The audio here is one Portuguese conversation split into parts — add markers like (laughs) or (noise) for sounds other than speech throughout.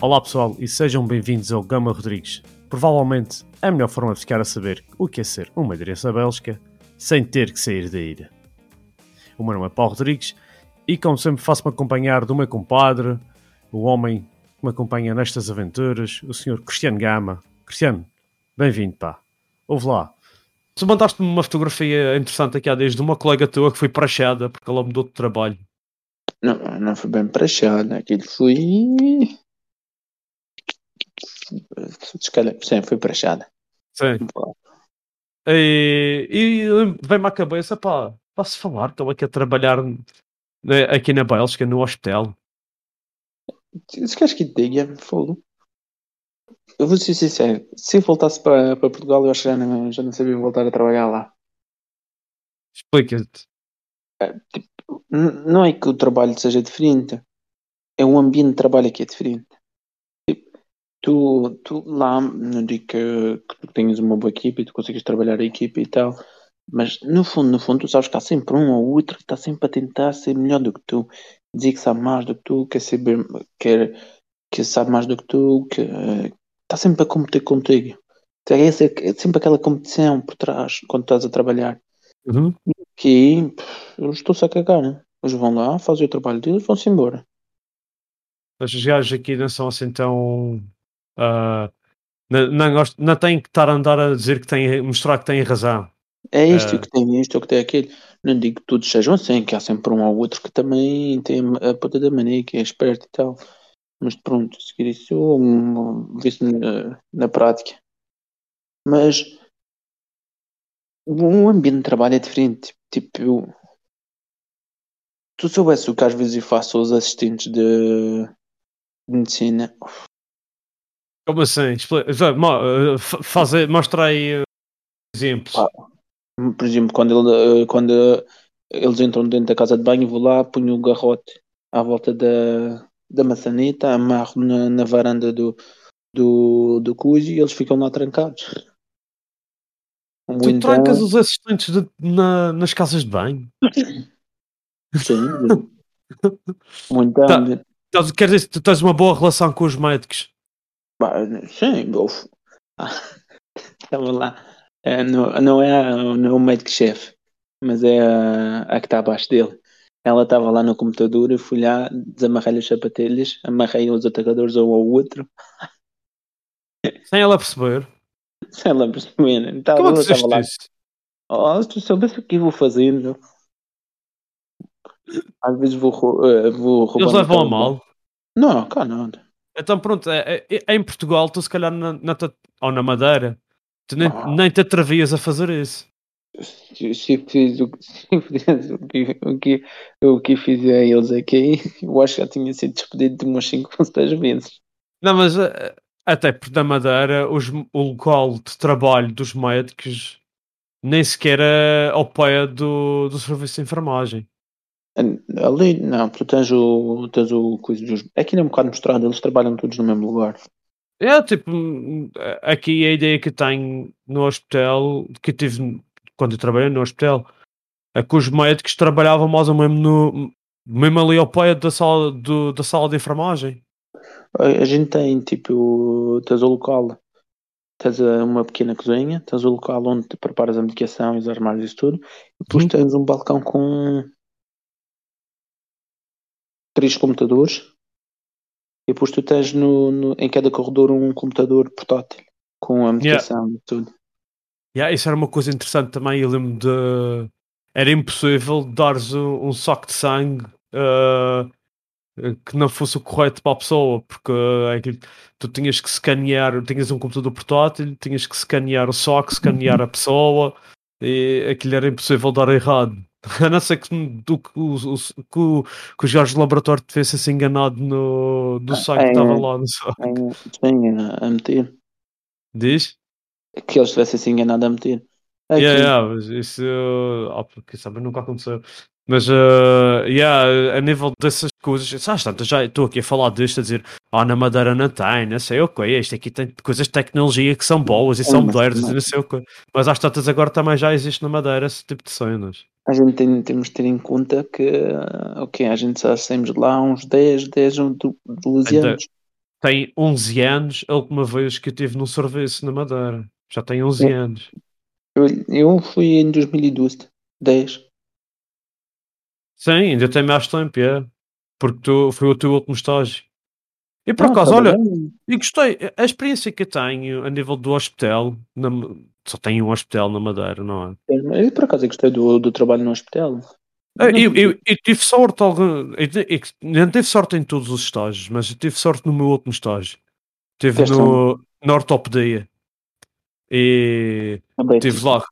Olá pessoal e sejam bem-vindos ao Gama Rodrigues. Provavelmente a melhor forma de ficar a saber o que é ser uma aderência bélgica sem ter que sair da ilha. O meu nome é Paulo Rodrigues e como sempre faço-me acompanhar do meu compadre, o homem que me acompanha nestas aventuras, o senhor Cristiano Gama. Cristiano, bem-vindo pá. Ouve lá. Tu mandaste-me uma fotografia interessante aqui há dias de uma colega tua que foi prachada porque ela mudou de trabalho. Não, não foi bem prachada, aquilo foi se calhar, sim, foi prachada. Sim. E, e vem-me à cabeça, pá, posso falar, estou aqui a trabalhar né, aqui na Bélgica, no hospital. Se queres que te diga, fogo. Eu vou ser sincero, se eu voltasse para, para Portugal, eu acho que já não, já não sabia voltar a trabalhar lá. Explica-te. É, tipo, não é que o trabalho seja diferente, é o ambiente de trabalho que é diferente. Tu, tu lá, não digo que, que tu tenhas uma boa equipe e tu consegues trabalhar a equipe e tal, mas no fundo, no fundo, tu sabes que há sempre um ou outro que está sempre a tentar ser melhor do que tu, dizer que sabe mais do que tu, quer saber, quer, que sabe mais do que tu, que está sempre a competir contigo. Então, é, é sempre aquela competição por trás quando estás a trabalhar. Uhum. Que eu estou-se a cagar, né? Eles vão lá, fazem o trabalho deles, vão-se embora. Os gajos aqui não são assim tão Uh, não, não, gosto, não tem que estar a andar a dizer que tem, mostrar que tem razão. É isto uh, que tem isto, ou que tem aquilo. Não digo que todos sejam assim, que há sempre um ou outro que também tem a ponta da mania, que é esperto e tal. Mas pronto, seguir isso, um, isso na, na prática. Mas o ambiente de trabalho é diferente. Tipo, eu, tu soubesse o que às vezes eu faço aos assistentes de, de medicina, como assim? Eh, fazer, mostra aí eh, exemplos. Ah, por exemplo, quando, ele, eh, quando eles entram dentro da casa de banho, vou lá, ponho o garrote à volta da, da maçaneta, amarro na, na varanda do, do, do cujo e eles ficam lá trancados. Um tu então... trancas os assistentes de, na, nas casas de banho? Sim. (laughs) Muito tá, Quer dizer, tu tens uma boa relação com os médicos? Sim, estava (laughs) lá. É, não, não é, não é o médico-chefe, mas é a, a que está abaixo dele. Ela estava lá no computador, eu fui lá, desamarrei-lhe as sapatilhas, amarrei os atacadores um ao outro. Sem ela perceber. Sem ela perceber. Estava, Como é estava lá. Oh, se tu soubesse o que eu vou fazendo. Às vezes vou, uh, vou roubar. Eles levam a mal? Não, cá nada. Então pronto, é, é, é, em Portugal tu se calhar na, na ou na Madeira, tu nem, ah. nem te atrevias a fazer isso. Se, fiz o, (laughs) se o, que, o, que, o que fiz a eles aqui, eu acho que já tinha sido despedido de umas 5 ou 6 vezes. Não, mas eh, até porque na Madeira os, o local de trabalho dos médicos nem sequer é ao pé do, do serviço de enfermagem. Ali, não, tu tens o, tens o coisa dos. Aqui não é um bocado mostrado, eles trabalham todos no mesmo lugar. É, tipo, aqui a ideia que tenho no hospital, que tive quando eu trabalhei no hospital, é que os médicos trabalhavam mais ou menos no, mesmo ali ao pé da sala, do, da sala de enfermagem. A gente tem, tipo, tens o local, tens uma pequena cozinha, tens o local onde te preparas a medicação e os armários e tudo, e depois hum. tens um balcão com três computadores e depois tu tens no, no, em cada corredor um computador portátil com a medicação yeah. e tudo. Yeah, isso era uma coisa interessante também. Eu lembro de. Era impossível dares um, um saco de sangue uh, que não fosse o correto para a pessoa, porque uh, tu tinhas que escanear, tinhas um computador portátil, tinhas que escanear o saco, escanear a pessoa e aquilo era impossível dar errado. (laughs) A não ser que, do, que, o, que, o, que o Jorge Laboratório tivesse se enganado no, do site que estava lá no site. Sim, a meter. Diz? Que eles tivessem se enganado a meter. Aqui. Yeah, yeah, mas isso, oh, que sabe, nunca aconteceu. Mas, uh, yeah, a nível dessas coisas, sabes, tanto, já estou aqui a falar disto, a dizer, ah, na Madeira não tem, não sei o que, este aqui tem coisas de tecnologia que são boas e são modernas e não sei o que. Mas às tantas agora também já existe na Madeira esse tipo de cenas. A gente tem, temos de ter em conta que, ok, a gente já saímos lá uns 10, 10, 12 anos. Tem 11 anos a última vez que eu estive num serviço na Madeira. Já tem 11 é. anos. Eu, eu fui em 2012, 10. Sim, ainda tem mais tempo, é. Porque tu, foi o teu último estágio. E por acaso, olha, e gostei, a experiência que eu tenho a nível do hospital, na, só tenho um hospital na Madeira, não é? Eu por acaso eu gostei do, do trabalho no hospital. Eu, eu, eu, eu tive sorte, eu, não tive sorte em todos os estágios, mas eu tive sorte no meu último estágio. Tive no, no ortopedia. E estive lá,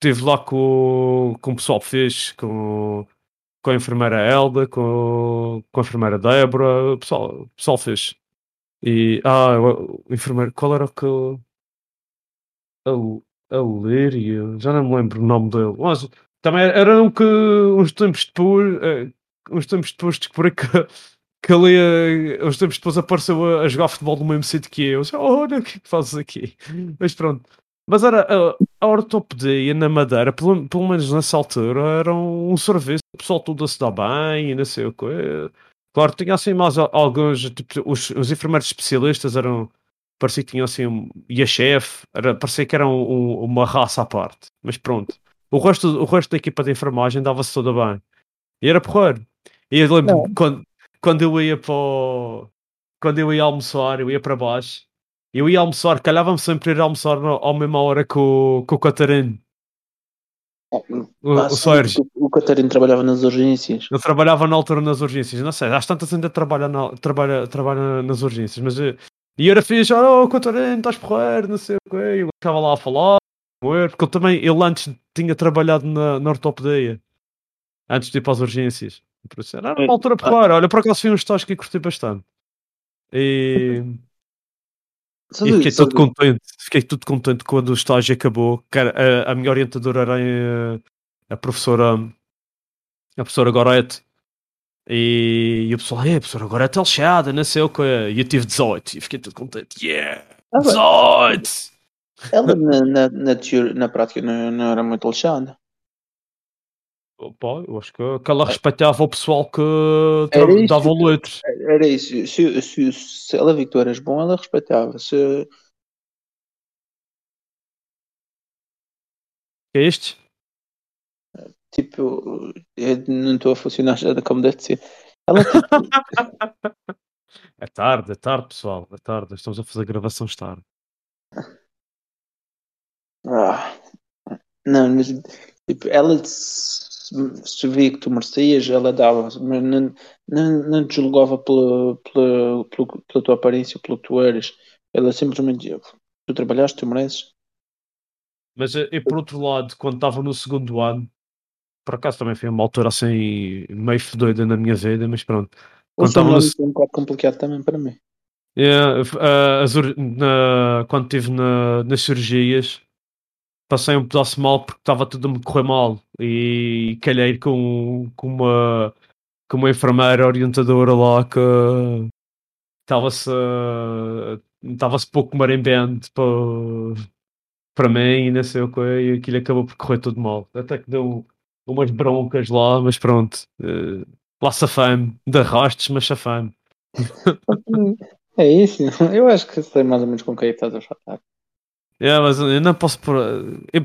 tive lá com, com o pessoal fez, com, com a enfermeira Elda, com, com a enfermeira Débora, o pessoal, o pessoal fez. E, ah, o, o enfermeiro, qual era o que eu... A, a Lírio, já não me lembro o nome dele, mas também era um que uns tempos depois, eh, uns tempos depois descobri que, (laughs) que ali, eh, uns tempos depois apareceu a, a jogar futebol no mesmo sítio que eu. Oh, o que é que fazes aqui? Mas pronto. Mas era a, a ortopedia na Madeira, pelo, pelo menos nessa altura, era um serviço, o pessoal tudo a se dar bem e não sei o que. Claro, tinha assim mais alguns, tipo, os, os enfermeiros especialistas eram, parecia que tinham assim, um, e a chefe, era, parecia que era um, um, uma raça à parte, mas pronto. O resto, o resto da equipa de enfermagem dava-se toda bem. E era porreiro. E eu lembro quando, quando eu ia para o, quando eu ia almoçar, eu ia para baixo eu ia almoçar, calhava-me sempre ir almoçar à mesma hora com, com o Catarino. O, ah, o Sérgio. O, Catarino trabalhava nas urgências. Eu trabalhava na altura nas urgências. Não sei, às tantas ainda trabalha, na, trabalha, trabalha nas urgências. Mas eu, e era fixe, oh Catarino, estás porreiro, não sei o quê. Eu estava lá a falar, porque eu também, ele antes tinha trabalhado na, na ortopedia. Antes de ir para as urgências. Era uma é, altura porreira. Olha, por acaso foi um estágio que curti bastante. E. (laughs) E fiquei todo contente, fiquei tudo contente quando o estágio acabou. Cara, a, a minha orientadora era a, eh, a professora a professora Gorete. E, e o pessoal, é, a professora Gorete é lixada, não sei o que. E eu tive 18 e fiquei todo contente. Yeah! 18! Ela na, na, na, teoria, na prática não, não era muito lixada. Pá, eu acho que, que ela respeitava o pessoal que dava letras. Era isso. Se, se, se ela viu que tu eras bom, ela respeitava. Se... É este? Tipo, eu não estou a funcionar já como deve ser. Ela, tipo... (laughs) é tarde, é tarde, pessoal. É tarde. Estamos a fazer gravações tarde. Ah, não, mas tipo, ela se via que tu merecias, ela dava, mas não, não, não te julgava pela, pela, pela, tua aparência, pelo que tu eras. Ela simplesmente dizia, tu trabalhaste, tu mereces. Mas e eh, por outro lado, quando estava no segundo ano, por acaso também foi uma altura assim meio fedida na minha vida, mas pronto. Quando estava no... um bocado complicado também para mim. Yeah, uh, as, na, quando estive na, nas cirurgias, passei um pedaço mal porque estava tudo a me correr mal e calhei com, com uma com uma enfermeira orientadora lá que estava-se estava-se pouco marimbente para, para mim e não sei o que e aquilo acabou por correr tudo mal. Até que deu umas broncas lá mas pronto uh, lá safame de arrastes mas safame (laughs) é isso. Eu acho que sei mais ou menos com quem estás a falar é, mas eu não posso pôr.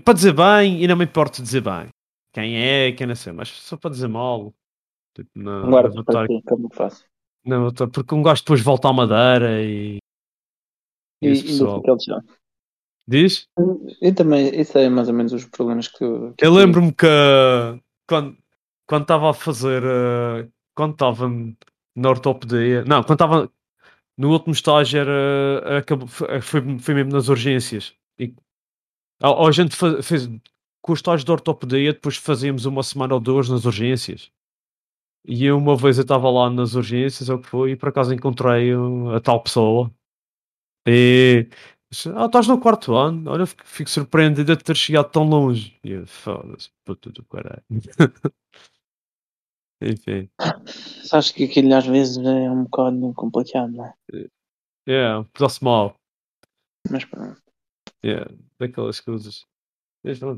Para dizer bem, e não me importa dizer bem. Quem é, quem não sei, mas só para dizer mal. Tipo, não, Guarda não para ti, como faço. Não, porque um gajo depois volta à madeira e. E, e pessoal. Diz? Eu também, isso é mais ou menos os problemas que. que eu lembro-me que quando quando estava a fazer. Uh, quando estava na ortopedia. Não, quando estava no último estágio era, acabou, foi, foi mesmo nas urgências. E, a, a gente fez, com os estágios de ortopedia, depois fazíamos uma semana ou duas nas urgências. E uma vez eu estava lá nas urgências, ou o que foi, e por acaso encontrei a tal pessoa. E ah, estás no quarto ano? Olha, fico, fico surpreendido de ter chegado tão longe. E eu, foda-se, puta do caralho. (laughs) Enfim. Acho que aquilo às vezes é um bocado complicado, não é? É, yeah, dá-se mal. Mas pronto. Yeah, daquelas coisas.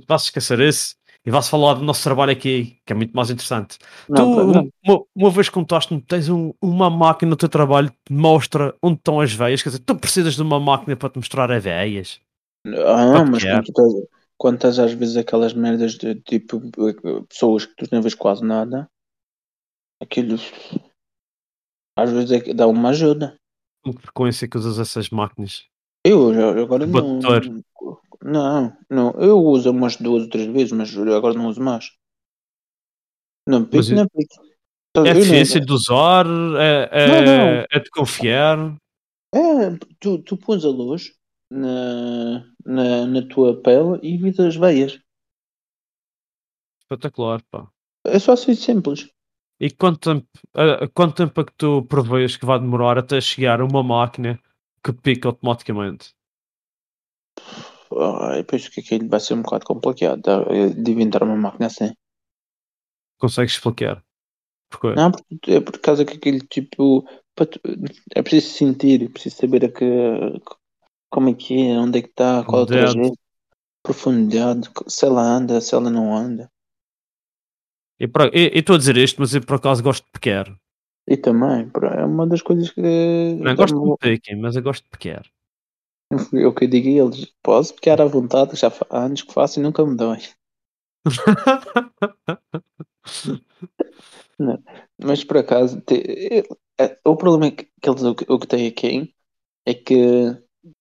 Vá-se esquecer isso e vá-se falar do nosso trabalho aqui, que é muito mais interessante. Não, tu, não. Uma, uma, vez contaste-me, tens um, uma máquina no teu trabalho que mostra onde estão as veias, quer dizer, tu precisas de uma máquina para te mostrar as veias. Ah, mas quando estás, quando estás às vezes aquelas merdas de tipo pessoas que tu não vês quase nada, aquilo às vezes é, dá uma ajuda. Com que frequência que usas essas máquinas? Eu agora não, não, não. Eu uso umas duas ou três vezes, mas agora não uso mais. Não pico, não pico. É difícil de usar? É, é, não, não. é de confiar? É, tu, tu pões a luz na, na, na tua pele e vês as veias. Espetacular, pá. É só assim simples. E quanto tempo, uh, quanto tempo é que tu prevês que vai demorar até chegar uma máquina que pica automaticamente? Ah, eu penso que aquilo vai ser um bocado complicado de inventar uma máquina assim. Consegues explicar? Porquê? Não, porque, é por causa que aquele tipo. É preciso sentir, é preciso saber a que, como é que é, onde é que está, qual é o trajeto, profundidade, se ela anda, se ela não anda. E estou a dizer isto, mas eu por acaso gosto de pequer. E também, é uma das coisas que. Não, gosto de pequer, mas eu gosto de pequer. É o que eu digo a eles, posso pequer à vontade, já há anos que faço e nunca me dói. (laughs) Mas por acaso, te, é, o problema que, que eles o, o que têm aqui é que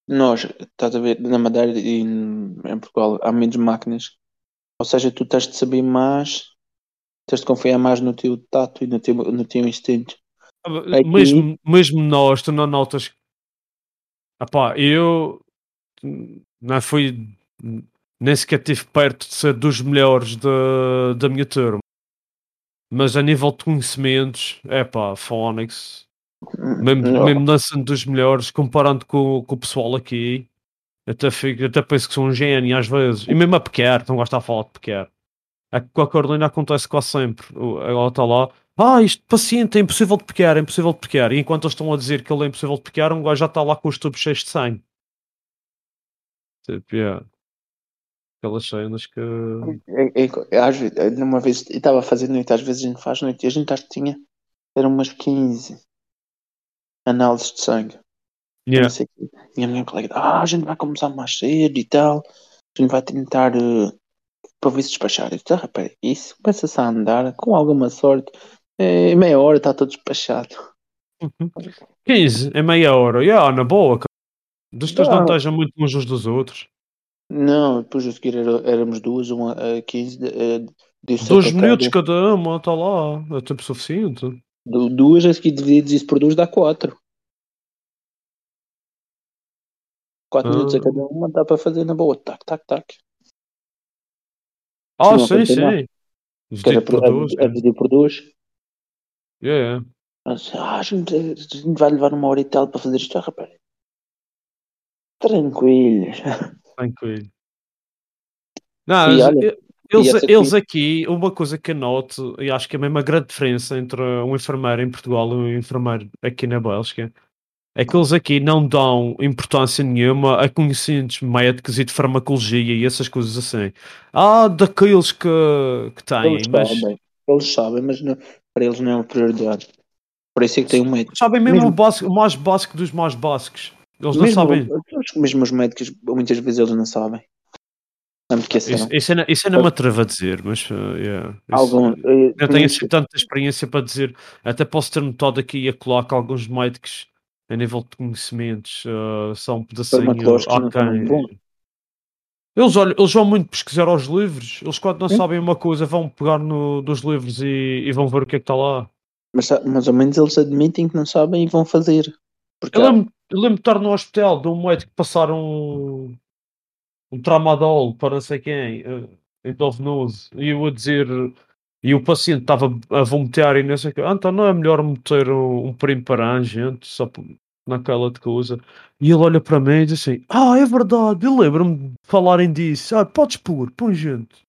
nós, estás a ver, na Madeira e em Portugal há menos máquinas, ou seja, tu tens de saber mais, tens de confiar mais no teu tato e no teu, no teu instinto. Aqui, mesmo, mesmo nós, tu não notas. Epá, eu não fui nem sequer estive perto de ser dos melhores da, da minha turma. Mas a nível de conhecimentos, é pá, Phonics, mesmo, mesmo dançando dos melhores, comparando com, com o pessoal aqui, até, fico, até penso que sou um gênio às vezes. E mesmo a Pequer, não gosto de falar de Pequer. É que com a Carolina acontece quase sempre. Ela está lá, ah, isto paciente é impossível de pequer, é impossível de pequer. E enquanto eles estão a dizer que ele é impossível de pequer, um gajo já está lá com os tubos cheios de sangue. Tipo, yeah. Aquelas cenas que. É, é, às vezes, uma vez, estava a fazer noite, às vezes a gente faz noite, e a gente acho que tinha, eram umas 15 análises de sangue. Yeah. E a minha colega, ah, a gente vai começar mais cedo e tal, a gente vai tentar uh, para se despachar. Eu disse, ah, rapaz, isso começa-se a andar, com alguma sorte, é, meia hora está todo despachado. 15 é meia hora, yeah, na boa, dos teus não estejam muito uns dos outros. Não, depois a seguir era, éramos duas, uma a 15. Dois minutos cada uma, está lá, é tempo suficiente. duas a seguir divididos isso por duas dá quatro. Quatro ah. minutos a cada uma dá para fazer na boa, tac, tac, tac. Ah, sim, sim. Dividido por, duas. É dividido por duas. Yeah, ah, a gente, a gente vai levar uma hora e tal para fazer isto, ah, rapaz. Tranquilo. Tranquilo. Não, olha, eles, aqui... eles aqui, uma coisa que eu noto, e acho que é mesmo a grande diferença entre um enfermeiro em Portugal e um enfermeiro aqui na Bélgica, é que eles aqui não dão importância nenhuma a conhecimentos médicos e de farmacologia e essas coisas assim. Há daqueles que, que têm, eles mas. Sabem, eles sabem, mas não, para eles não é uma prioridade. Por isso é que tem um médico. Sabem mesmo, mesmo. O, básico, o mais básico dos mais básicos. Eles mesmo, não sabem. Mesmo os médicos, muitas vezes eles não sabem. Isso, isso, é, isso é não me atrevo a dizer, mas uh, yeah, Algum, eu, eu tenho assim tanta experiência para dizer, até posso ter notado aqui e acolá que alguns médicos a nível de conhecimentos uh, são pedacinho aquém. Eles, olha, eles vão muito pesquisar aos livros, eles quando não Sim. sabem uma coisa vão pegar no, dos livros e, e, vão ver o que é que está lá. Mas mais ou menos eles admitem que não sabem e vão fazer. Porque eu lembro, eu lembro de estar no hospital de um médico passar um, um tramadol para não sei quem. endovenoso. E eu a dizer, e o paciente estava a vomitar e não sei o que. Ah, então não é melhor meter um, primo para a gente, só naquela de coisa. E ele olha para mim e diz assim: Ah, é verdade, eu lembro-me de falarem disso. Ah, podes pôr, põe gente.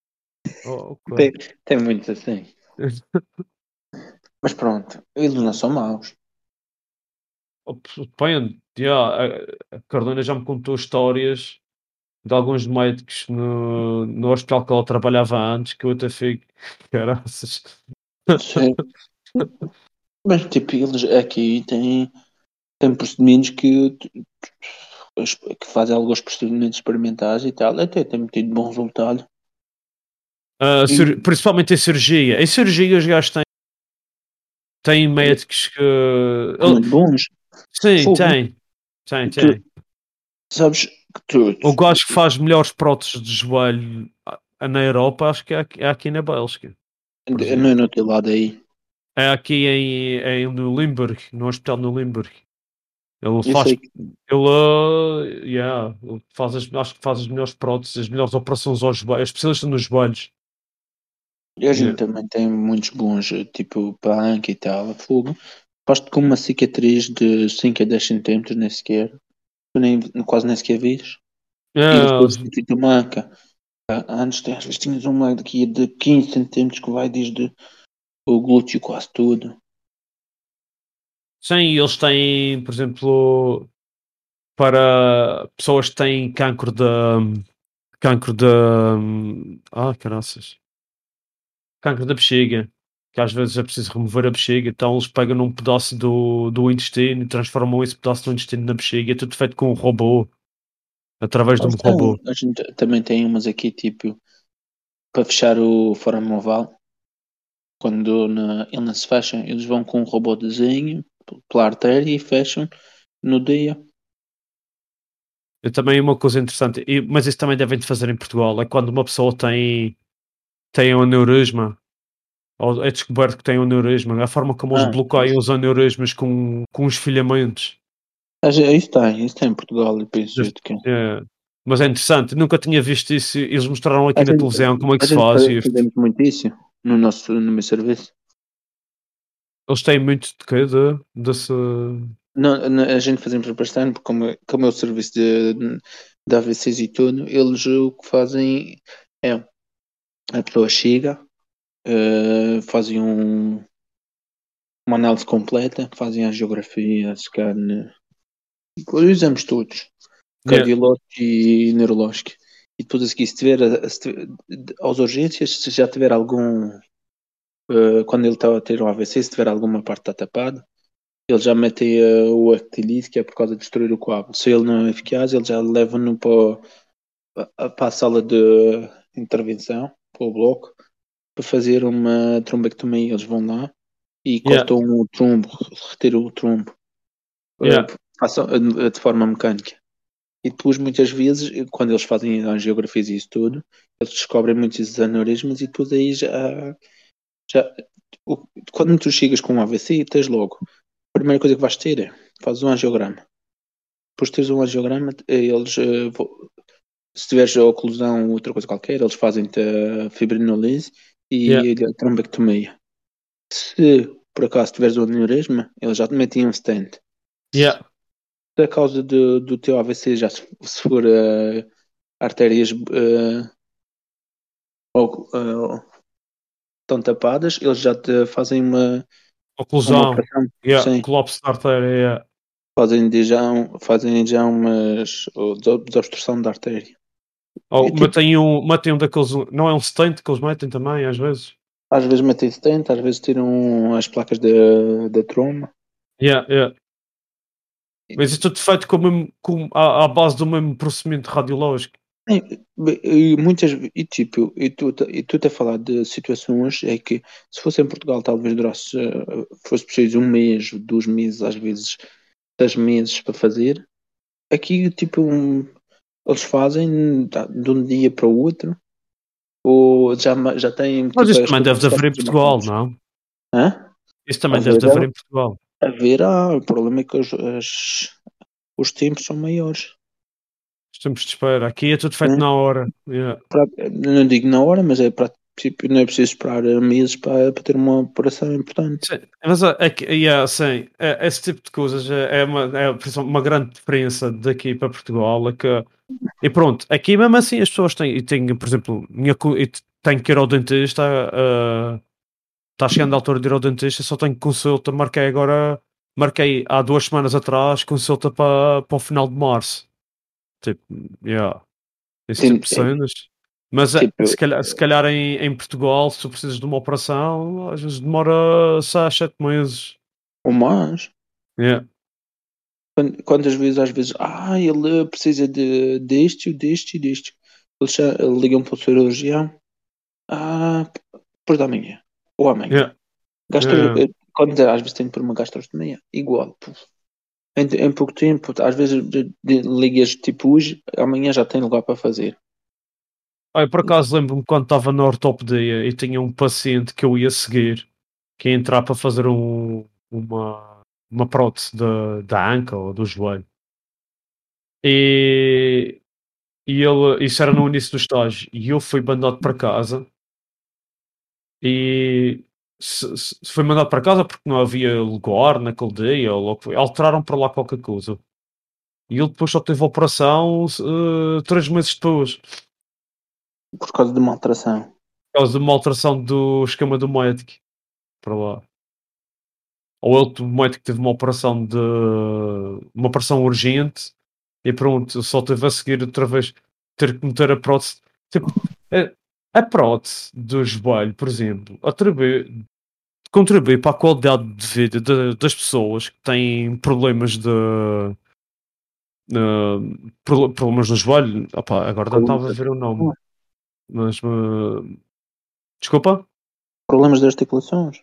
Oh, okay. tem, tem muitos assim. (laughs) Mas pronto, eles não são maus. Depende. Yeah, a Carolina já me contou histórias de alguns médicos no, no hospital que ela trabalhava antes que eu até fico. (laughs) Caraças. Mas tipo, eles aqui têm, têm procedimentos que, que fazem alguns procedimentos experimentais e tal, até tem tido bom resultado. Uh, e... Principalmente em cirurgia. Em cirurgia os gajos têm, têm médicos que. Muito bons. Sim, Fogo. tem. Tem, tem. Tu, sabes. O gajo que faz melhores próteses de joelho na Europa, acho que é aqui, é aqui na Bélgica. Não é no teu lado aí. É aqui em, em, no Limburg, no hospital no Limburg. Ele faz. Ele, uh, yeah, ele faz as, acho que faz as melhores próteses, as melhores operações aos joelhos, é especialista nos joelhos. E a gente yeah. também tem muitos bons, tipo punk e tal, fogo. Faz-te com uma cicatriz de 5 a 10 centímetros, nem sequer. Tu nem, quase nem sequer vês. E depois tu manca. Antes, às vezes, um lag daqui de 15 centímetros que vai desde o glúteo quase tudo. Sim, eles têm, por exemplo, para pessoas que têm cancro de. cancro de. Ah, caraças. Cancro da bexiga, que às vezes é preciso remover a bexiga, então eles pegam num pedaço do, do intestino e transformam esse pedaço do intestino na bexiga, é tudo feito com um robô, através de um robô. A gente também tem umas aqui, tipo, para fechar o forame oval, quando na, ele não se fecha, eles vão com um robô de desenho pela artéria e fecham no dia. Eu também uma coisa interessante, mas isso também devem de fazer em Portugal, é quando uma pessoa tem, tem um aneurisma, é descoberto que tem um aneurisma, a forma como ah, eles bloqueiam os aneurismas com, com os filamentos. Isso tem, isso tem em Portugal e que é. Mas é interessante, nunca tinha visto isso, eles mostraram aqui a na gente, televisão como é que se faz. Fazemos muito isso no, nosso, no meu serviço. Eles têm muito de cada dessa. Não, não, a gente fazemos bastante, porque como, como é o serviço de, de AVCs e tudo, eles o que fazem é a pessoa chega, uh, fazem um, uma análise completa, fazem a geografia, scan, exames todos, cardiológico yeah. e neurológico. E depois a seguir, se tiver, se tiver aos urgências, se já tiver algum uh, quando ele está a ter um AVC, se tiver alguma parte está tapada, ele já mete uh, o actilite, que é por causa de destruir o coágulo. Se ele não é eficaz, ele já leva-no para, para a sala de intervenção, para o bloco, para fazer uma trombectomia. Eles vão lá e yeah. cortam o trombo, retiram o trombo yeah. uh, de forma mecânica. E depois, muitas vezes, quando eles fazem angiografias e isso tudo, eles descobrem muitos aneurismas e depois aí já já, quando tu chegas com um AVC, tens logo. A primeira coisa que vais ter é fazes um angiograma. Depois de teres um angiograma, eles eh, se tiveres a oclusão ou outra coisa qualquer, eles fazem-te a fibrinolise e yeah. a trombectomia. Se por acaso tiveres um aneurisma, eles já te metem um stent. Yeah. Se a causa do, do teu AVC já se, se for uh, artérias uh, ou, uh, estão tapadas, eles já te fazem uma oclusão, uma yeah, colapso da artéria. Yeah. Fazem já, fazem já umas desobstrução da artéria. Ou tipo, metem, um, metem um daqueles, não é um stent que eles metem também, às vezes. Às vezes metem stent, às vezes tiram as placas da, troma. Yeah, yeah. Mas isso é tudo feito com, com, à, à base do mesmo procedimento radiológico. E muitas e tipo, e tu, e tu a falar de situações é que se fosse em Portugal talvez durasse, fosse preciso um mês, dois meses, às vezes dez meses para fazer. Aqui tipo um, eles fazem de um dia para o outro ou já, já têm. Mas isso também deve haver em Portugal, não? Hã? Isso também deve haver em Portugal. Haver, ah, o problema é que os, as, os tempos são maiores. Tempos de espera. Aqui é tudo feito Hum. na hora. Yeah. Pra- Não digo na hora, mas é para tipo, não é preciso esperar meses para, para ter uma operação importante. Sim, mas é, que- yeah, sim, é- esse tipo de coisas é, é uma, é uma grande diferença daqui para Portugal. É que, e pronto, aqui mesmo assim as pessoas têm, e têm por exemplo, minha, tenho que ir ao dentista, ah, está chegando a altura de ir ao dentista, só tenho consulta, marquei agora, marquei há duas semanas atrás, consulta para, para o final de março. Tipo, yeah, esse Sim, tipo de sim. cenas. Mas é, Tipo, se calhar, se calhar em, em Portugal, se tu precisas de uma operação, às vezes demora 6, 7 meses. Ou mais. Yeah. Quan- Quantas vezes, às vezes, ah, ele precisa de, deste, deste e deste. Eles ligam para o cirurgião. Ah, depois da manhã. Ou amanhã. Yeah. Gastro, Yeah. eh, Quando às vezes tenho por uma gastrostomia, igual. Em, em pouco tempo, às vezes de- de- ligas tipo hoje, amanhã já tem lugar para fazer. Eu por acaso lembro-me quando estava na ortopedia e tinha um paciente que eu ia seguir, que ia entrar para fazer um, uma, uma prótese da, da anca ou do joelho. E, e ele, isso era no início do estágio, e eu fui mandado para casa. E se, se- foi mandado para casa porque não havia lugar naquele dia, ou logo foi, alteraram para lá qualquer coisa. E ele depois só teve a operação eh, três meses depois. Por causa de uma alteração. por causa de uma alteração do esquema do médico para lá. Ou ele, o teve uma operação de uma operação urgente e pronto, só teve a seguir outra vez ter que meter a prótese. Tipo, a, a prótese do joelho, por exemplo, atribui, contribui para a qualidade de vida de- das pessoas que têm problemas de. pro- problemas no joelho. Opá, agora não estava a ver o nome. Mas. eh, desculpa? Problemas de articulações.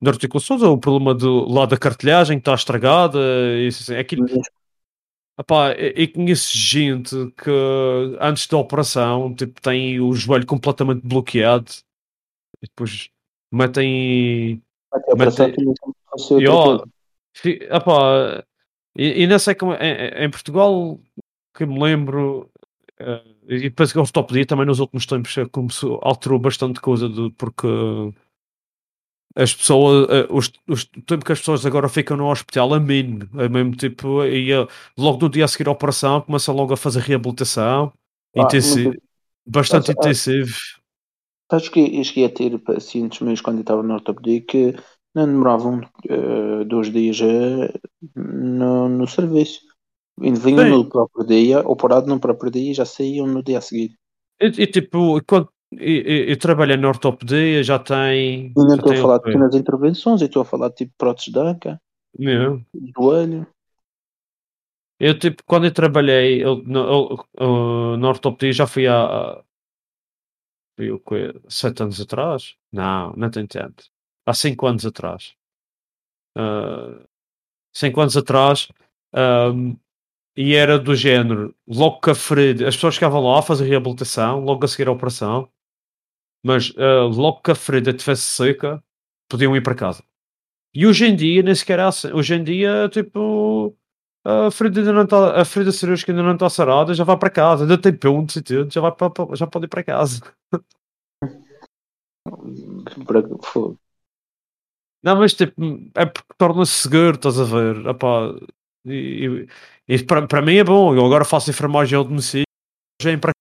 de articulações ou o problema do lado da cartilhagem que está estragada isso assim, aquilo, Epá, e e conheço gente que antes da operação tipo, tem o joelho completamente bloqueado e depois metem fazer e, ó, epá, e, e não sei como em, em Portugal que me lembro e depois que a ortopedia também nos últimos tempos eh, começou, alterou bastante coisa do, porque as pessoas, eh, os, os, o tempo que as pessoas agora ficam no hospital é mínimo, é mesmo tipo, e eh, logo no dia a seguir à operação começa logo a fazer reabilitação, Ah, intensivo, muito- bastante Ah, intensivo. Acho que eu cheguei a ter pacientes meus quando eu estava na ortopedia que não demoravam eh, dois dias eh, no, no serviço. E Vinham Sim. no próprio dia, operado no próprio dia e já saíam no dia a seguir. E, e, tipo, quando eu, eu, eu trabalhei na ortopedia, já tem. E não estou a falar de pequenas intervenções, eu estou a falar de tipo próteses de anca, joelho. Eu, tipo, quando eu trabalhei eu, na, eu, eu, na ortopedia, já fui há. Fui o quê? Sete anos atrás? Não, não tem tanto. Há cinco anos atrás. Ah, cinco anos atrás. ahm, e era do género, logo que a ferida, as pessoas ficavam lá a fazer reabilitação, logo a seguir a operação, mas ah, logo que a ferida estivesse seca, podiam ir para casa. E hoje em dia, nem sequer é assim. Hoje em dia, tipo, a ferida, ainda não tá, a ferida cirúrgica ainda não está sarada, já vai para casa, ainda tem pontos e tudo, já, vai para- já pode ir para casa. (laughs) Não, mas tipo, é porque torna-se seguro, estás a ver? Epá, e e, e para, mim é bom, eu agora faço enfermagem ao domicílio, em para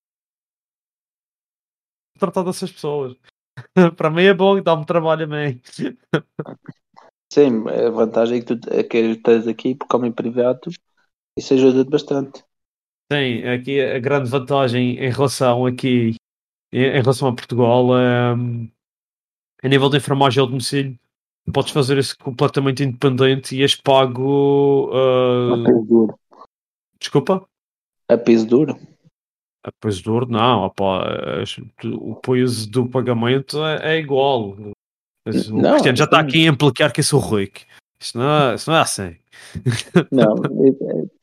tratar dessas pessoas. (laughs) para mim é bom e dá-me trabalho a mim. Sim, a vantagem é que tu é que estás aqui por homem privado, isso ajuda-te bastante. Sim, aqui a grande vantagem em relação aqui, em, em relação a Portugal, é a nível de enfermagem ao domicílio, podes fazer isso completamente independente e és pago. Duro. Desculpa? A peso duro. A peso duro, não, o peso do pagamento é, é igual. Mas o Não, Cristiano já está aqui a implicar que eu sou rico. Isso não é, isso não é assim. (laughs) Não,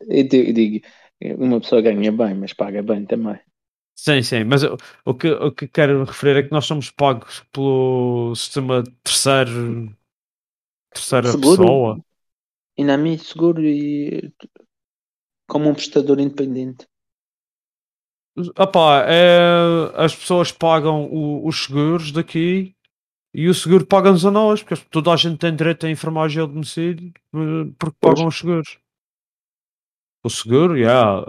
eu, eu digo, uma pessoa ganha bem, mas paga bem também. Sim, sim, mas o, o que, o que quero referir é que nós somos pagos pelo sistema terceiro, terceira Seguro. pessoa. E na mim seguro e como um prestador independente. Opá, é, as pessoas pagam o, os seguros daqui e o seguro paga-nos a nós, porque toda a gente tem direito a enfermagem ao domicílio eh, porque pagam os seguros. O seguro, yeah,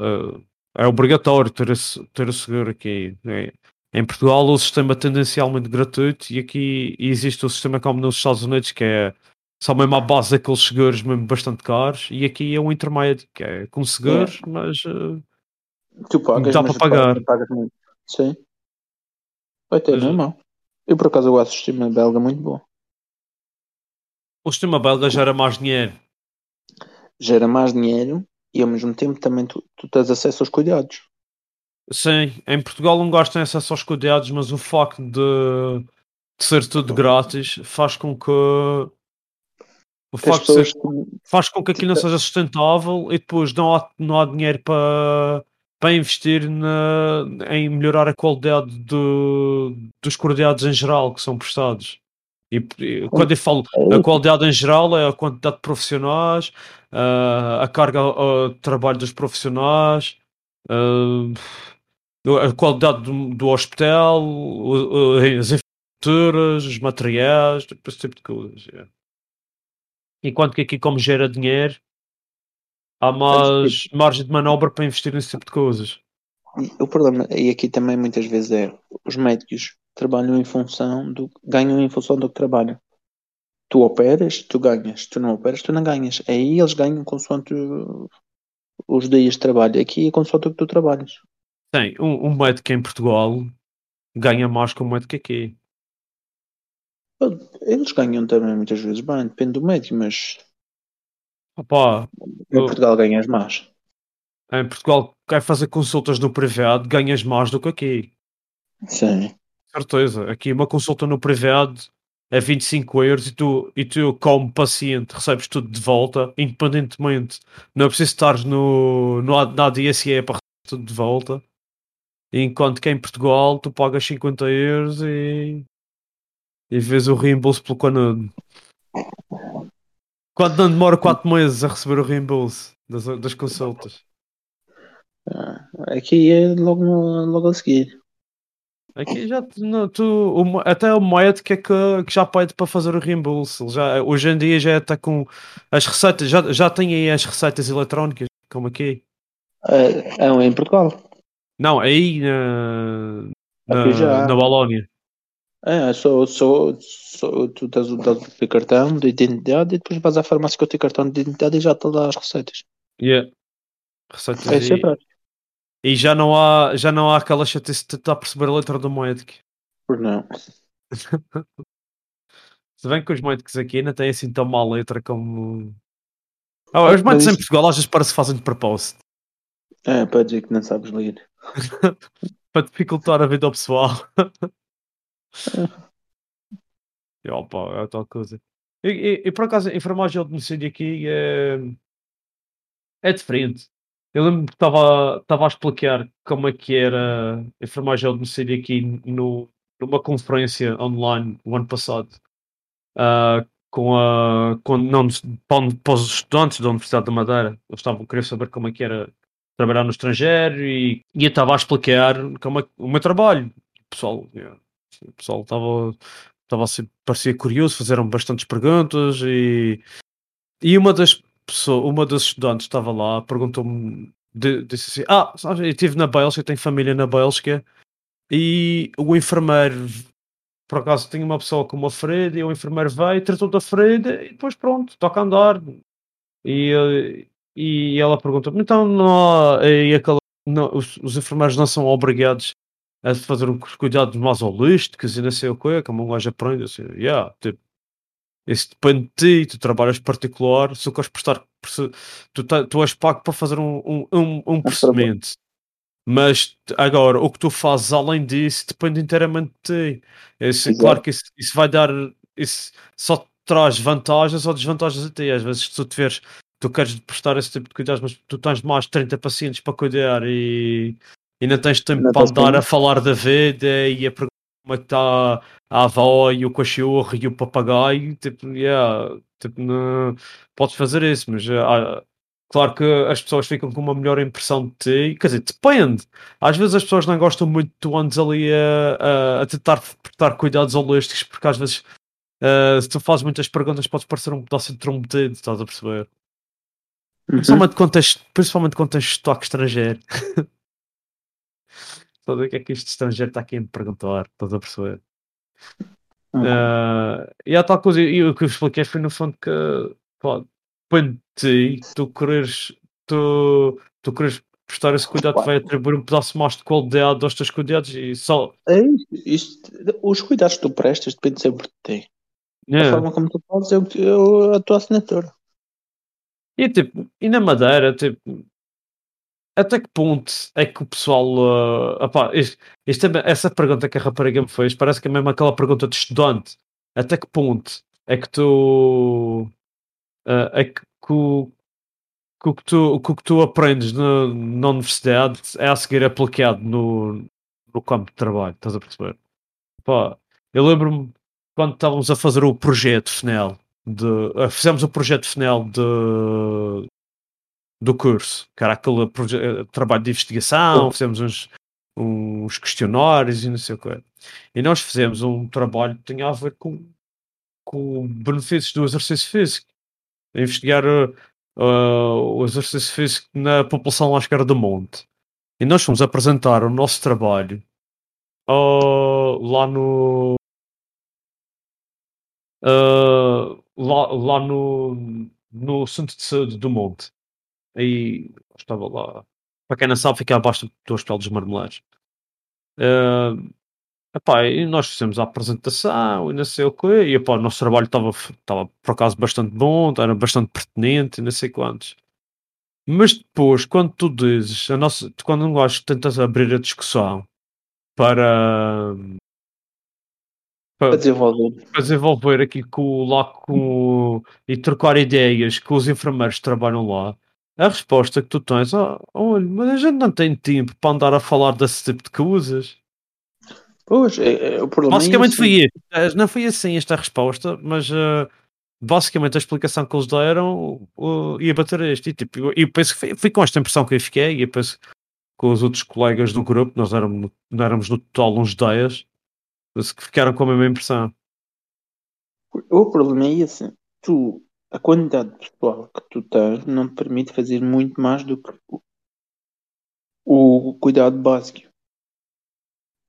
é, é obrigatório ter, esse, ter o seguro aqui. É. Em Portugal o sistema é tendencialmente gratuito e aqui existe o sistema como nos Estados Unidos que é só mesmo à base daqueles seguros mesmo bastante caros e aqui é um intermédio que é com seguros, é. mas uh, tu pagas, dá para pagar. Pagas muito. Sim. Vai ter, mas, não é Eu por acaso gosto do sistema belga muito bom. O sistema belga gera mais dinheiro. Gera mais dinheiro e ao mesmo tempo também tu, tu tens acesso aos cuidados. Sim, em Portugal não gostam acesso aos cuidados, mas o facto de, de ser tudo grátis faz com que o facto de ser, faz com que aquilo não seja sustentável e depois não há, não há dinheiro para, para investir na, em melhorar a qualidade do, dos cuidados em geral que são prestados. E, e, quando eu falo a qualidade em geral é a quantidade de profissionais, uh, a carga de trabalho dos profissionais, uh, a qualidade do, do hospital, as infraestruturas, os materiais, tipo, esse tipo de coisas. Yeah. Enquanto que aqui, como gera dinheiro, há mais margem de manobra para investir nesse tipo de coisas. O problema, e aqui também muitas vezes é, os médicos trabalham em função do, ganham em função do que trabalham. Tu operas, tu ganhas. Tu não operas, tu não ganhas. Aí eles ganham consoante os dias de trabalho. Aqui é consoante o que tu trabalhas. Tem, um, um médico em Portugal ganha mais que um médico aqui. Eles ganham também muitas vezes bem, depende do médico, mas Opa, em Portugal ganhas mais. Em Portugal, quer fazer consultas no privado, ganhas mais do que aqui. Sim. Certeza. Aqui uma consulta no privado é 25 euros e tu, e tu como paciente, recebes tudo de volta, independentemente. Não é preciso estar no, no, na DSE para receber tudo de volta. Enquanto que em Portugal tu pagas 50 euros e, e vês o reembolso pelo canudo. Quando não demora 4 meses a receber o reembolso das, das consultas. Ah, aqui é logo, logo a seguir. Aqui já não, tu, o, até o Moed que é que, que já pede para fazer o reembolso. Já, hoje em dia já está com as receitas, já, já tem aí as receitas eletrónicas, como aqui. É, é em Portugal. Não, aí na, na, na Balónia. É, só, só, só tu tens o dado de cartão de identidade e depois vais à farmácia com o teu cartão de identidade e já te dá as receitas. Yeah. Receitas é, e... é E já não há, já não há aquela chatice de tentar perceber a letra do Moedic. Por não. (laughs) Se bem que os Moedics aqui não têm assim tão má letra como. Oh, os Moedics em Portugal às vezes parece que fazem de propósito. É, para dizer que não sabes ler. (laughs) para dificultar a vida ao pessoal. (laughs) e, opa, é tal coisa. E, e, e por acaso, a enfermagem ao domicílio aqui é, é diferente. Eu lembro que estava a explicar como é que era a enfermagem ao domicílio aqui no, numa conferência online o ano passado. Uh, com a com, não, para os estudantes da Universidade da Madeira. Eles estavam querer saber como é que era trabalhar no estrangeiro e, e eu estava a explicar como é, o meu trabalho. Pessoal, yeah, o pessoal estava, estava assim, parecia curioso, fizeram bastantes perguntas e, e uma das pessoas, uma das estudantes estava lá, perguntou-me, disse assim, ah, eu estive na Bélgica, tenho família na Bélgica e o enfermeiro por acaso tinha uma pessoa com uma ferida e o enfermeiro veio, tratou da ferida e depois pronto, toca a andar. E, e ela perguntou então não há, e aquela, não, os, os enfermeiros não são obrigados a fazer um cuidados mais holísticos e não sei o que, como um gajo aprende, assim, yeah, tipo, isso depende de ti, tu trabalhas particular, se queres prestar, tu, tu és pago para fazer um, um, um, um procedimento. Mas agora, o que tu fazes além disso depende inteiramente de ti. Isso, claro que isso, isso vai dar, isso só traz vantagens ou desvantagens a ti. Às vezes, se tu tiveres, tu queres prestar esse tipo de cuidados, mas tu tens mais 30 pacientes para cuidar e e não tens tempo para andar a falar da vida e a perguntar como é que está a avó e o cachorro e o papagaio. Tipo, yeah, tipo, não, podes fazer isso, mas uh, Claro que as pessoas ficam com uma melhor impressão de ti, quer dizer, depende. Às vezes as pessoas não gostam muito de tu andes ali a, a, a tentar prestar cuidados holísticos, porque às vezes uh, se tu fazes muitas perguntas podes parecer um pedaço intrometido, estás a perceber? Uhum. Principalmente, quando tens, principalmente quando tens estoque estrangeiro. (laughs) Estás a ver o que é que este estrangeiro está aqui a me perguntar, estás a perceber? Uhum. Uh, e há tal coisa, e o que eu expliquei foi no fundo que pá, depende ti, tu quereres, tu, tu queres prestar esse cuidado, vai atribuir um pedaço mais de qualidade aos teus cuidados e só. É isto, isto, os cuidados que tu prestas dependem sempre de ti. Yeah. A forma como tu fazes é, a tua assinatura. E tipo, e na Madeira, tipo, até que ponto é que o pessoal. Uh, opá, isto, isto é, essa pergunta que a rapariga me fez parece que é mesmo aquela pergunta de estudante. Até que ponto é que tu. Uh, é que, que, o, que, o que, tu, que que tu aprendes no, na universidade é a seguir aplicado no, no campo de trabalho, estás a perceber? Eu lembro-me quando estávamos a fazer o projeto FNEL, de, uh, fizemos o projeto FNEL de, do curso, que era aquele eh, trabalho de investigação, fizemos uns, uns questionários e não sei o que. E nós fizemos um trabalho que tinha a ver com, com benefícios do exercício físico. investigar uh, o exercício físico na população esquerda do monte. E nós fomos apresentar o nosso trabalho uh, lá no. Uh, lá, lá no, no Centro de Saúde do Monte. Aí estava lá. Para quem não sabe, fica abaixo do Hospital dos Marmelares. Uh, epá, e nós fizemos a apresentação e não sei o quê. E epá, o nosso trabalho estava, estava por acaso bastante bom, era bastante pertinente e não sei quantos. Mas depois, quando tu dizes, a nossa, quando um gajo tentas abrir a discussão para, para, desenvolver. para desenvolver aqui com, lá com, e trocar ideias com os enfermeiros que trabalham lá, a resposta que tu tens, oh, olha, mas a gente não tem tempo para andar a falar desse tipo de coisas. Pois, é, é, o problema é Basicamente é foi isso. Eh, não foi assim esta resposta, mas uh, basicamente a explicação que eles deram uh, ia bater este. E tipo, eu, eu penso que foi, foi, com esta impressão que eu fiquei, e eu penso com os outros colegas do grupo, nós éramos, não éramos no total uns 10, que ficaram com a mesma impressão. O problema é esse. Tu a quantidade de pessoal que tu tens não te permite fazer muito mais do que o, o cuidado básico.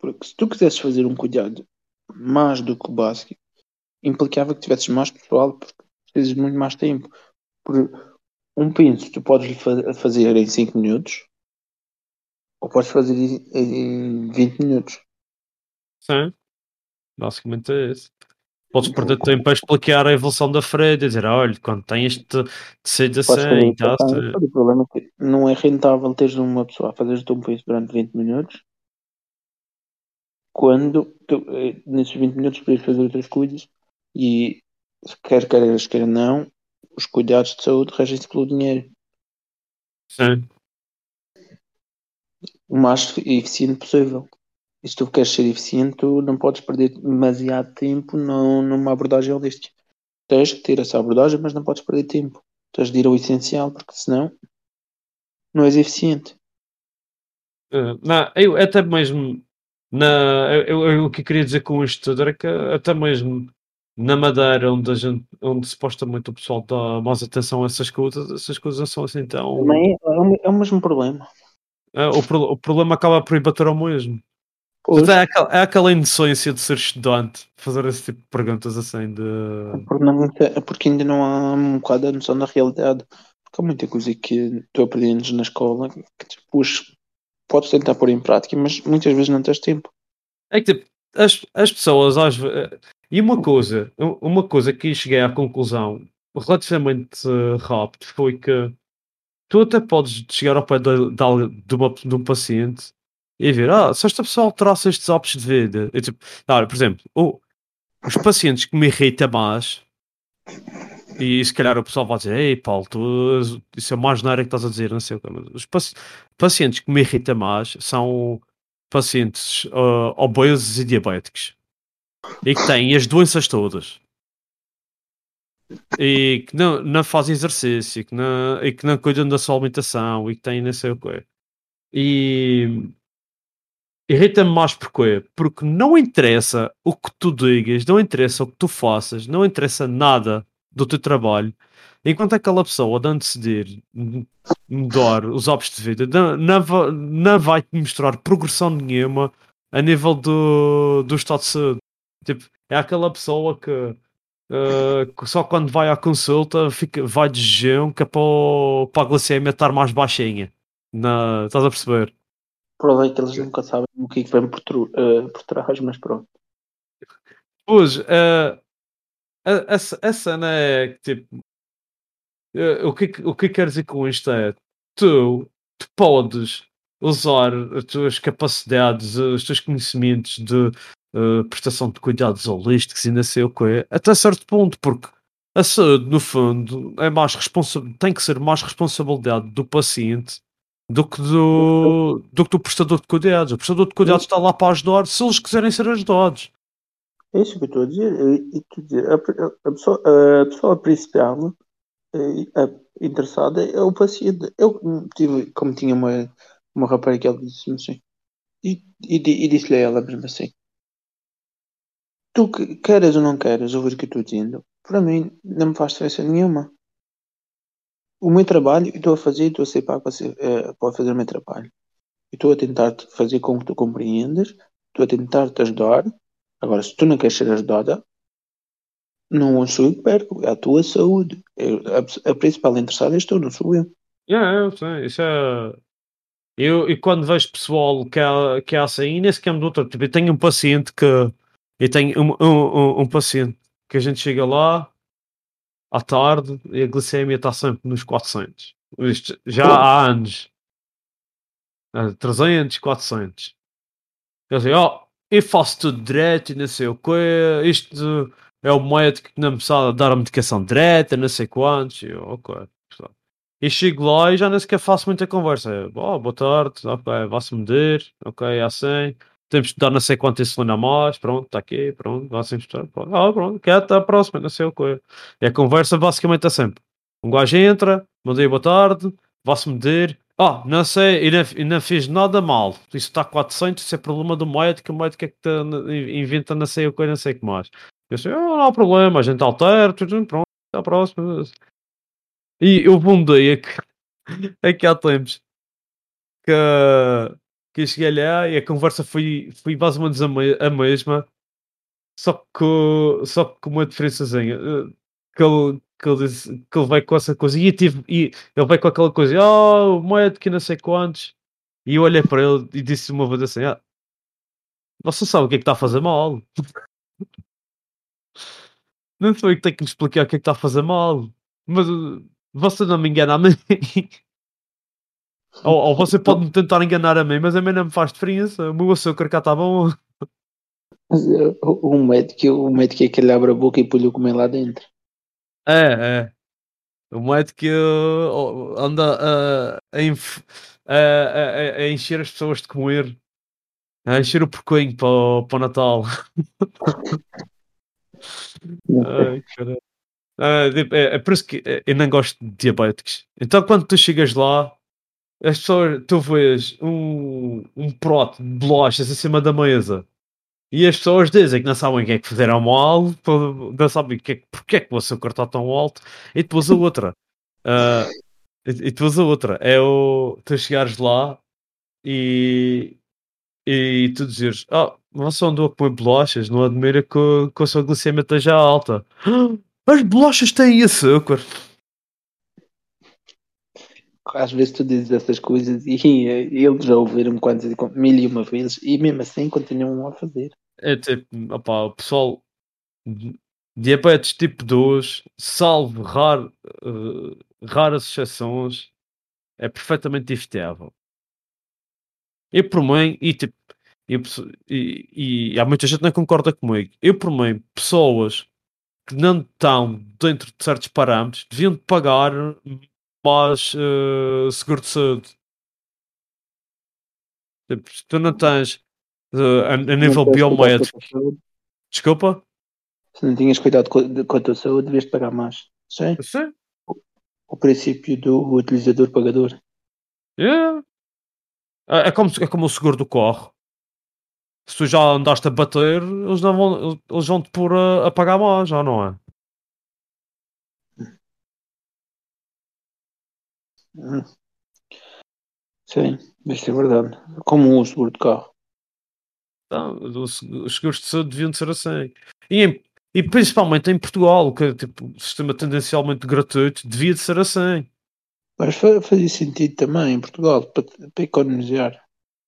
Porque se tu quisesses fazer um cuidado mais do que o básico, implicava que tivesses mais pessoal porque precisas de muito mais tempo. Por um pinço tu podes fazer em 5 minutos ou podes fazer em 20 minutos. Sim, basicamente é isso. Podes perder tempo a explicar a evolução da freira, dizer, olha, quando tem este tecido assim, tá, o problema é que não é rentável teres uma pessoa a fazer um isso durante 20 minutos quando tu, eh, nesses 20 minutos podes fazer outras coisas e quer queiras, quer não, os cuidados de saúde regem-se pelo dinheiro. Sim. O mais eficiente possível. E se tu queres ser eficiente, tu não podes perder demasiado tempo numa abordagem holística. Tens que ter essa abordagem, mas não podes perder tempo. Tens de ir ao essencial, porque senão não és eficiente. Uh, não, eu até mesmo na, eu, eu, o que eu queria dizer com isto tudo era que até mesmo na Madeira, onde, a gente, onde supostamente o pessoal dá mais atenção a essas coisas, essas coisas são assim tão. Também é, é o mesmo problema. É, o, o problema acaba por ir bater ao mesmo. É aquela, é aquela inocência de ser estudante, fazer esse tipo de perguntas assim de. É porque ainda não há um bocado a noção da realidade. Porque há muita coisa que tu aprendes na escola que depois podes tentar pôr em prática, mas muitas vezes não tens tempo. É que tipo, as, as pessoas às vezes. E uma coisa, uma coisa que cheguei à conclusão relativamente uh, rápido foi que tu até podes chegar ao pé de, de, de, uma, de um paciente e ver, ah, se esta pessoa alterasse estes hábitos de vida. Eu, tipo, olha, por exemplo, oh, os pacientes que me irritam mais, e se calhar o pessoal vai dizer, ei Paulo, tu, isso é mais área que estás a dizer, não sei o que, mas os paci pacientes que me irritam mais são pacientes uh, obesos e diabéticos e que têm as doenças todas. e que não, não fazem exercício que não, e que não cuidam da sua alimentação e que têm não sei o quê. E irrita-me mais porquê? Porque não interessa o que tu digas, não interessa o que tu faças, não interessa nada do teu trabalho. Enquanto aquela pessoa de decidir mudar os hábitos de vida, não, não, vai te mostrar progressão nenhuma a nível do, do estado de saúde. Tipo, é aquela pessoa que uh, só quando vai à consulta fica, vai de jejum que é para, para a glicemia estar mais baixinha. Na, estás a perceber? Provavelmente eles nunca sabem o que é vem por, uh, por trás, mas pronto. Pois, uh, a, a, a cena é que tipo. Uh, o, que, o que quer dizer com isto é tu, tu podes usar as tuas capacidades, os teus conhecimentos de uh, prestação de cuidados holísticos e não sei o que, até certo ponto, porque a saúde, no fundo, é mais tem que ser mais responsabilidade do paciente do que do, do que do prestador de cuidados. O prestador de cuidados está lá para ajudar se eles quiserem ser ajudados. É isso que eu estou a dizer. a, a, pessoa, a pessoa principal a, interessada é o paciente. Eu tive, como tinha uma, uma rapariga, ela disse-me assim, e, e, e disse-lhe a ela mesmo assim: Tu queres ou não queres ouvir o que eu estou dizendo, para mim não me faz diferença nenhuma o meu trabalho, eu estou a fazer, estou a ser pago para, ser, uh, para fazer o meu trabalho. Eu estou a tentar fazer com que tu compreendas, estou a tentar te ajudar. Agora, se tu não queres ser ajudada, não sou eu que perco, é a tua saúde. Eu, a, a, principal interessada és tu, não sou eu. Yeah, eu sei, isso é. Eu, e quando vejo pessoal que é, que é assim, nem sequer me doutor, tipo, eu tenho um paciente que. Eu tenho um, um, um, um paciente que a gente chega lá, à tarde e a glicemia está sempre nos 400. Isto já há anos. 300, 400. Eu sei, ó, oh, eu faço tudo direto e não sei o quê. Isto é o médico que não me sabe dar a medicação direta, não sei quantos. E eu, ok. E chego lá e já nem sequer faço muita conversa. Eu, oh, boa tarde, ok, vá-se medir, ok, é assim temos de dar não sei quanto insulina mais, pronto, está aqui, pronto, vai sempre estar, ah, pronto, quer até a próxima, não sei o que. E a conversa basicamente é sempre: um gajo entra, bom dia, boa tarde, vai-se medir, ah, não sei, e não, e não fiz nada mal, isso está 400, isso é problema do médico, o médico é que tá, inventa não sei o que, não sei o que mais. Eu sei, ah, não há problema, a gente altera, tudo, pronto, até a próxima. E houve um dia que, (laughs) aqui há tempos, que que eu cheguei lá e a conversa foi, foi mais ou menos a, me, a mesma, só que, só com uma diferençazinha. Eh, que ele, que ele, que ele veio com essa coisa e, tive, e ele veio com aquela coisa, oh, o moed que não sei quantos. E eu olhei para ele e disse uma vez assim: ah, Você sabe o que é que está a fazer mal? (laughs) Não foi que tem que me explicar o que é que está a fazer mal, mas eh, você não me engana a mim. (laughs) Ou, ou você pode me tentar enganar a mim, mas a mim não me faz diferença. O meu açúcar cá está bom. O médico, o médico é que ele abre a boca e põe o comer lá dentro. É, é. O médico anda a, a, a, a, encher as pessoas de comer. A encher o porcoinho para, o, para o Natal. (laughs) Ai, tipo, é, é, por isso que eu não gosto de diabéticos. Então quando tu chegas lá as pessoas, tu vês um, um proto de bolachas acima da mesa e as pessoas dizem que não sabem o que é que fizeram mal, não sabem que é, porque é que o açúcar está tão alto, e depois a outra. Uh, (laughs) e, e depois a outra é o tu chegares lá e, e tu dizes: Ah, você andou a comer bolachas, não admira que, que a sua glicemia esteja alta. (gasps) As bolachas têm açúcar às vezes tu dizes essas coisas e, eles já ouviram quantas mil e uma vezes e mesmo assim continuam a fazer. É tipo, opa, o pessoal diabetes tipo 2, salvo raro, uh, raras exceções, é perfeitamente evitável. Eu por mim, e tipo, eu, e, e, há muita gente que não concorda comigo. Eu por mim, pessoas que não estão dentro de certos parâmetros deviam pagar mais uh, seguro de saúde. Tipo, tu não tens uh, a, a nível biométrico. Desculpa? Se não tinhas cuidado com, a- com a tua saúde, devias pagar mais. Sim. Sim. O princípio do utilizador-pagador. É. É, é como, é como o seguro do carro. Se tu já andaste a bater, eles, não vão, eles vão-te pôr a, a pagar mais, já não é? Sim, isso é verdade. Como o seguro de carro. Não, os, os seguros de saúde deviam de ser assim. E, em- e principalmente em Portugal, que é tipo um sistema tendencialmente gratuito, devia de ser assim. Mas fa- fazia sentido também em Portugal para, para economizar.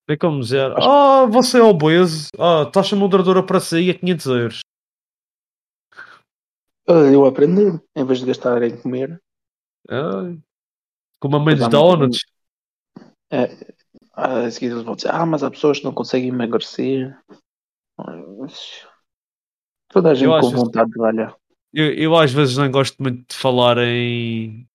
É como dizer, ah, você é obeso, ah, taxa moderadora para sair a 500 euros. Olha, Eu aprender, em vez de gastar em comer, Ah, com uma há muito donuts. a seguir eles vão dizer, ah, mas há pessoas que não conseguem emagrecer. Toda a gente com vontade de olhar. Eu, eu às vezes não gosto muito de falar em.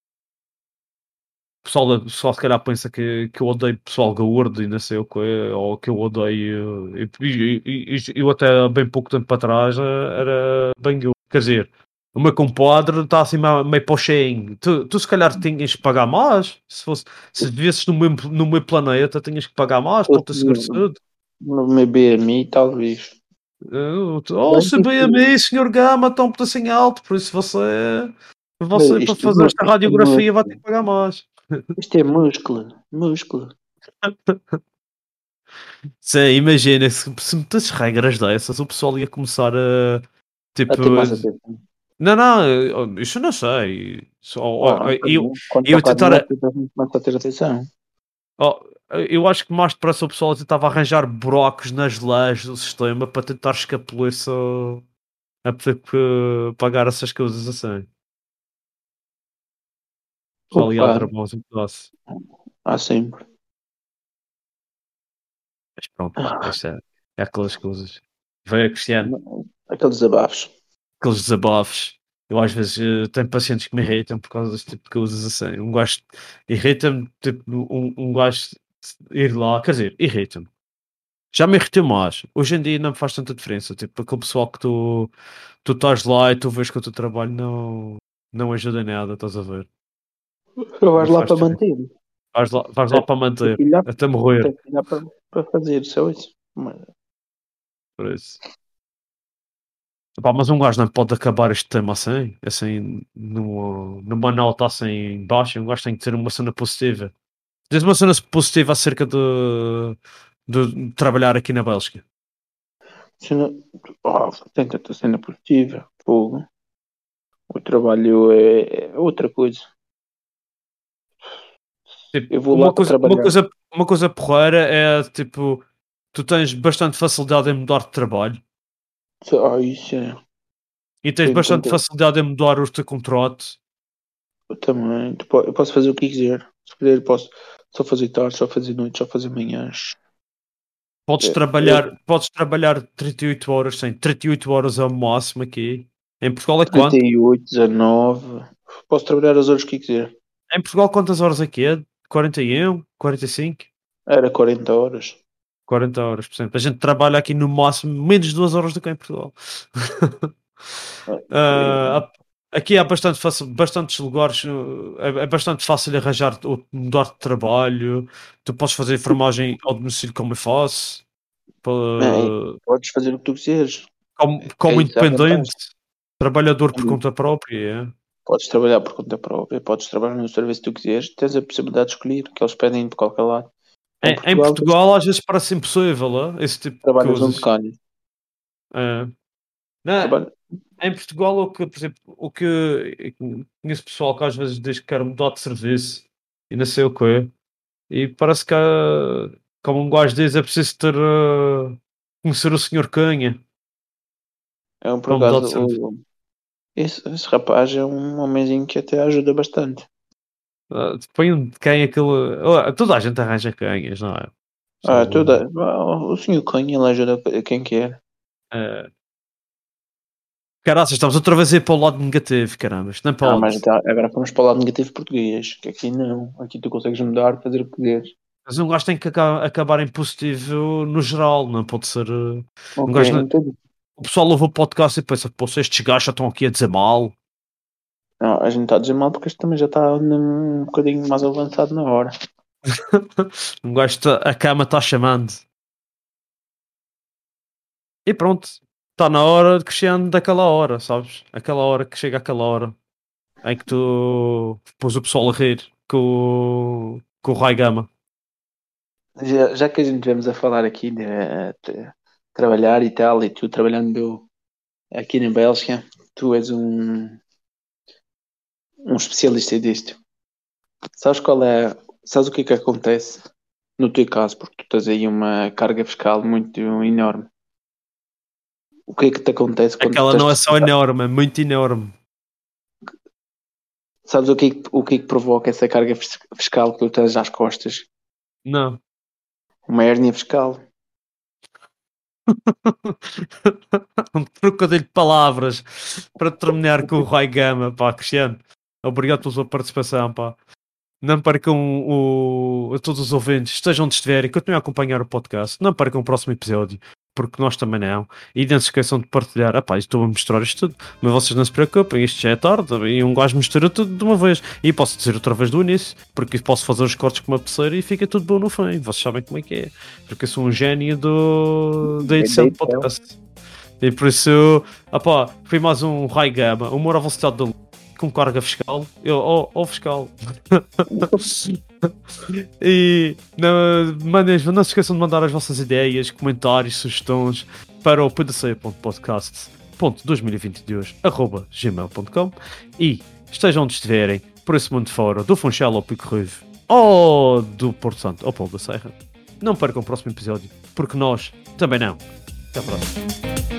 O pessoal, o pessoal se calhar pensa que, que eu odeio pessoal gordo e não sei o que, ou que eu odeio. E, e- e- e eu até há bem pouco tempo para trás eh, era bem gordo. Quer dizer, o meu compadre está assim meio meio para o cheinho. Tu, tu se calhar tinhas que pagar mais. Se, fosse, se vivesses no meu, no meu planeta, tinhas que pagar mais para o teu seguro de saúde. No meu BMI, talvez. Oh, se bem a mim, senhor Gama, está um pedacinho alto, por isso você, você Mas para fazer não- esta radiografia vai ter que pagar mais. Isto é músculo, músculo. (laughs) Sim, imagina, se, se metesses regras dessas, o pessoal ia começar a tipo. Não, não, isso não sei. Só, Ah, eu, quando eu tentar- dinheiro, toda a gente começa a ter atenção. oh, eu acho que mais depressa o pessoal tentava arranjar buracos nas leis do sistema para tentar escapulir-se a poder eh, pagar essas coisas assim. Opa. dar bons um pedaço. Há sempre. Mas pronto, isto é, é aquelas coisas. Veio a Cristiano, Aqueles desabafos. Aqueles desabafos. Eu às vezes eh, tenho pacientes que me irritam por causa deste tipo de coisas assim. Um gajo irrita-me, tipo, um, um gajo ir lá, quer dizer, irrita-me. Já me irritou mais. Hoje em dia não me faz tanta diferença. Tipo, aquele pessoal que tu, tu estás lá e tu vês que o teu trabalho não, não ajuda em nada, estás a ver? Tu vais lá para manter. Vais lá, vais lá para manter, até morrer. tem que olhar para, para fazer só isso. Mas, Por isso. Epá, mas um gajo não pode acabar este tema assim, assim, numa, numa nota assim baixa. Um gajo tem que ter uma cena positiva. Diz uma cena positiva acerca de, de trabalhar aqui na Bélgica. cena, oh, tem tanta cena positiva. Fogo. O trabalho é, é outra coisa. Tipo, Eu vou uma, lá coisa, uma, trabalhar. coisa, uma coisa porreira é tipo, tu tens bastante facilidade em mudar de trabalho Só isso é. e tens Sim, bastante concordo. facilidade em mudar o teu contrato. Eu também. Eu posso fazer o que quiser. Se quiser, posso só fazer tarde, só fazer noite, só fazer manhãs. Podes É, trabalhar, podes trabalhar 38 horas, sim, 38 horas é o máximo aqui. Em Portugal é quanto? 38, 19. Posso trabalhar as horas que quiser. Em Portugal quantas horas aqui é? 41, 45, Era 40 horas. 40 horas, por exemplo. A gente trabalha aqui no máximo menos 2 horas do que em Portugal. Ah, (laughs) aqui há bastante fácil, bastantes lugares, uh, é, é bastante fácil arranjar ou mudar de trabalho. Tu podes fazer enfermagem ao domicílio como eu faço. Pa- Podes fazer o que tu quiseres. como como é independente, trabalhador por Hum. conta própria. é. Podes trabalhar por conta própria. Podes trabalhar no serviço que tu quiseres. Tens a possibilidade de escolher, que eles pedem de qualquer lado. Em, em Portugal, às vezes parece impossível, é? esse tipo de Trabalhas coisas. mecânico. É. Não, Trabalha- em Portugal, o que, por exemplo, o que conheço pessoal que às vezes diz que quer mudar de serviço e não sei o quê, e parece que, como um gajo diz, é preciso ter eh, conhecer o senhor Canha. É um por acaso. o- Esse, esse rapaz é um homenzinho que até ajuda bastante. Uh, Depende de quem aquele. Oh, toda a gente arranja canhas, não é? Ah, Só- toda... ah, O senhor Cunha ele ajuda quem quer. É. Caraças, estamos outra vez a ir para o lado negativo, caramba. Não Ah, pode. mas tá, agora vamos para o lado negativo português. Que aqui não. Aqui tu consegues mudar, fazer o que quiseres. Mas um gajo tem que aca- acabar em positivo no geral, não pode ser. uh, Ok, gajo não- então, o pessoal ouve o podcast e pensa, pô, se estes gajos já estão aqui a dizer mal. Não, a gente está a dizer mal porque este também já está um bocadinho mais avançado na hora. (laughs) gajo tá, a cama está chamando. E pronto, está na hora de crescendo daquela hora, sabes? Aquela hora que chega aquela hora em que tu pôs o pessoal a rir com, com o Rai Gama. Já, já que a gente vemos a falar aqui de, de, trabalhar e tal, e tu trabalhando aqui na Bélgica, tu és um, um especialista disto. Sabes qual é, sabes o que é que acontece no teu caso, porque tu tens aí uma carga fiscal muito enorme. O que é que te acontece quando Aquela não é só enorme, é muito enorme. Sabes o que, é que, o que é que provoca essa carga fiscal que tu tens às costas? Não. Uma hérnia fiscal. (laughs) um trocadilho de palavras para terminar com o Roy Gama, pá, Cristiano. Obrigado pela sua participação, pá. Não percam o, a todos os ouvintes, estejam onde estiverem, continuem a acompanhar o podcast. Não percam o próximo episódio porque nós também não. E não se esqueçam de partilhar. Ah pá, estou a misturar isto tudo, mas vocês não se preocupem, isto já é tarde e um gajo mistura tudo de uma vez. E posso dizer outra vez do início, porque posso fazer os cortes com uma pulseira e fica tudo bom no fim. Vocês sabem como é que é, porque eu sou um gênio do, da edição do podcast. E por isso, ah pá, foi mais um Rai Gama, humor à velocidade da luz com carga fiscal. Eu, oh, oh fiscal. (laughs) e não, manes, não se esqueçam de mandar as vossas ideias, comentários, sugestões para o pdc.podcast.2022.gmail.com e estejam onde estiverem, por esse mundo fora, do Funchal ao Pico Ruivo ou do Porto Santo ao Paulo da Serra. Não percam o próximo episódio, porque nós também não. Até a próxima.